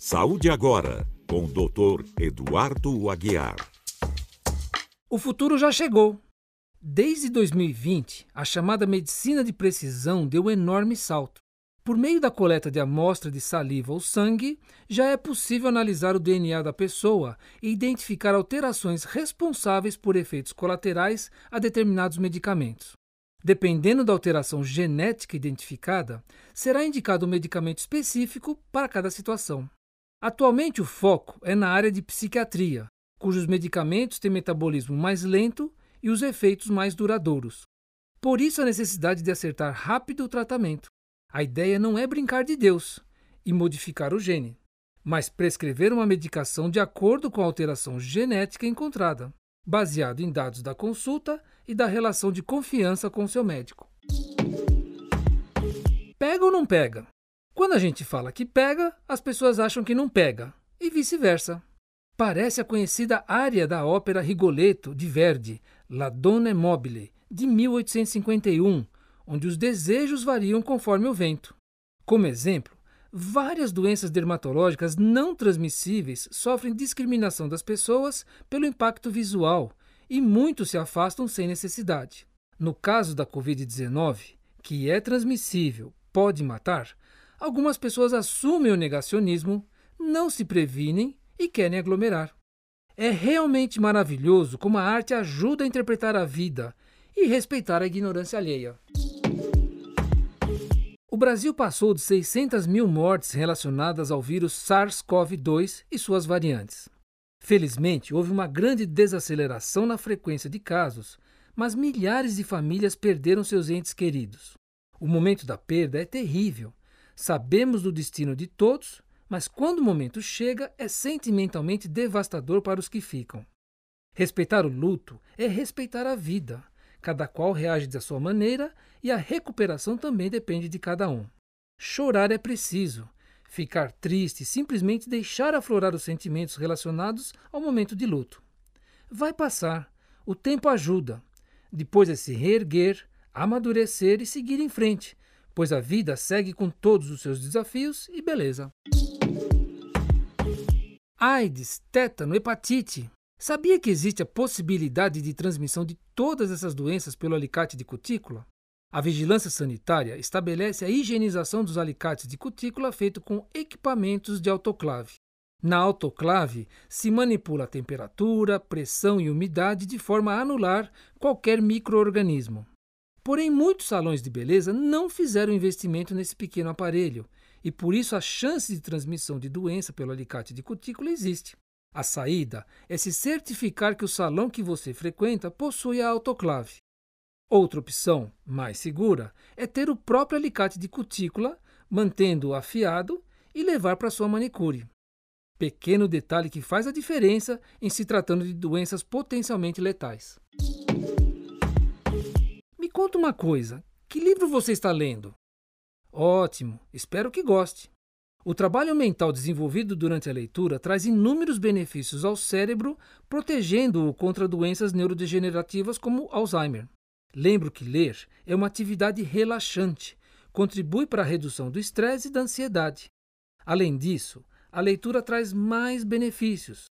Saúde Agora, com o Dr. Eduardo Aguiar. O futuro já chegou. Desde 2020, a chamada medicina de precisão deu um enorme salto. Por meio da coleta de amostra de saliva ou sangue, já é possível analisar o DNA da pessoa e identificar alterações responsáveis por efeitos colaterais a determinados medicamentos. Dependendo da alteração genética identificada, será indicado um medicamento específico para cada situação. Atualmente, o foco é na área de psiquiatria, cujos medicamentos têm metabolismo mais lento e os efeitos mais duradouros. Por isso, a necessidade de acertar rápido o tratamento. A ideia não é brincar de Deus e modificar o gene, mas prescrever uma medicação de acordo com a alteração genética encontrada, baseado em dados da consulta e da relação de confiança com seu médico. Pega ou não pega? Quando a gente fala que pega, as pessoas acham que não pega, e vice-versa. Parece a conhecida área da ópera Rigoletto de Verdi, La Donna Mobile, de 1851, onde os desejos variam conforme o vento. Como exemplo, várias doenças dermatológicas não transmissíveis sofrem discriminação das pessoas pelo impacto visual e muitos se afastam sem necessidade. No caso da Covid-19, que é transmissível, pode matar, algumas pessoas assumem o negacionismo, não se previnem e querem aglomerar. É realmente maravilhoso como a arte ajuda a interpretar a vida e respeitar a ignorância alheia. O Brasil passou de 600 mil mortes relacionadas ao vírus SARS-CoV-2 e suas variantes. Felizmente, houve uma grande desaceleração na frequência de casos, mas milhares de famílias perderam seus entes queridos. O momento da perda é terrível Sabemos do destino de todos, mas quando o momento chega, é sentimentalmente devastador para os que ficam. Respeitar o luto é respeitar a vida. Cada qual reage da sua maneira e a recuperação também depende de cada um. Chorar é preciso. Ficar triste simplesmente deixar aflorar os sentimentos relacionados ao momento de luto. Vai passar. O tempo ajuda. Depois é se reerguer, amadurecer e seguir em frente, pois a vida segue com todos os seus desafios e beleza. AIDS, tétano, hepatite. Sabia que existe a possibilidade de transmissão de todas essas doenças pelo alicate de cutícula? A vigilância sanitária estabelece a higienização dos alicates de cutícula feito com equipamentos de autoclave. Na autoclave, se manipula a temperatura, pressão e umidade de forma a anular qualquer microorganismo. Porém, muitos salões de beleza não fizeram investimento nesse pequeno aparelho e por isso a chance de transmissão de doença pelo alicate de cutícula existe. A saída é se certificar que o salão que você frequenta possui a autoclave. Outra opção, mais segura, é ter o próprio alicate de cutícula, mantendo-o afiado e levar para sua manicure. Pequeno detalhe que faz a diferença em se tratando de doenças potencialmente letais. Conta uma coisa: que livro você está lendo? Ótimo, espero que goste. O trabalho mental desenvolvido durante a leitura traz inúmeros benefícios ao cérebro, protegendo-o contra doenças neurodegenerativas como Alzheimer. Lembro que ler é uma atividade relaxante, contribui para a redução do estresse e da ansiedade. Além disso, a leitura traz mais benefícios.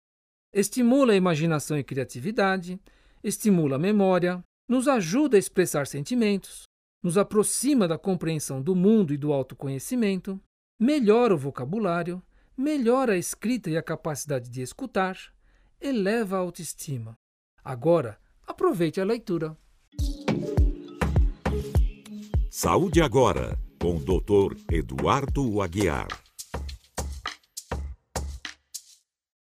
Estimula a imaginação e criatividade, estimula a memória, nos ajuda a expressar sentimentos, nos aproxima da compreensão do mundo e do autoconhecimento, melhora o vocabulário, melhora a escrita e a capacidade de escutar, eleva a autoestima. Agora, aproveite a leitura. Saúde agora, com o Dr. Eduardo Aguiar.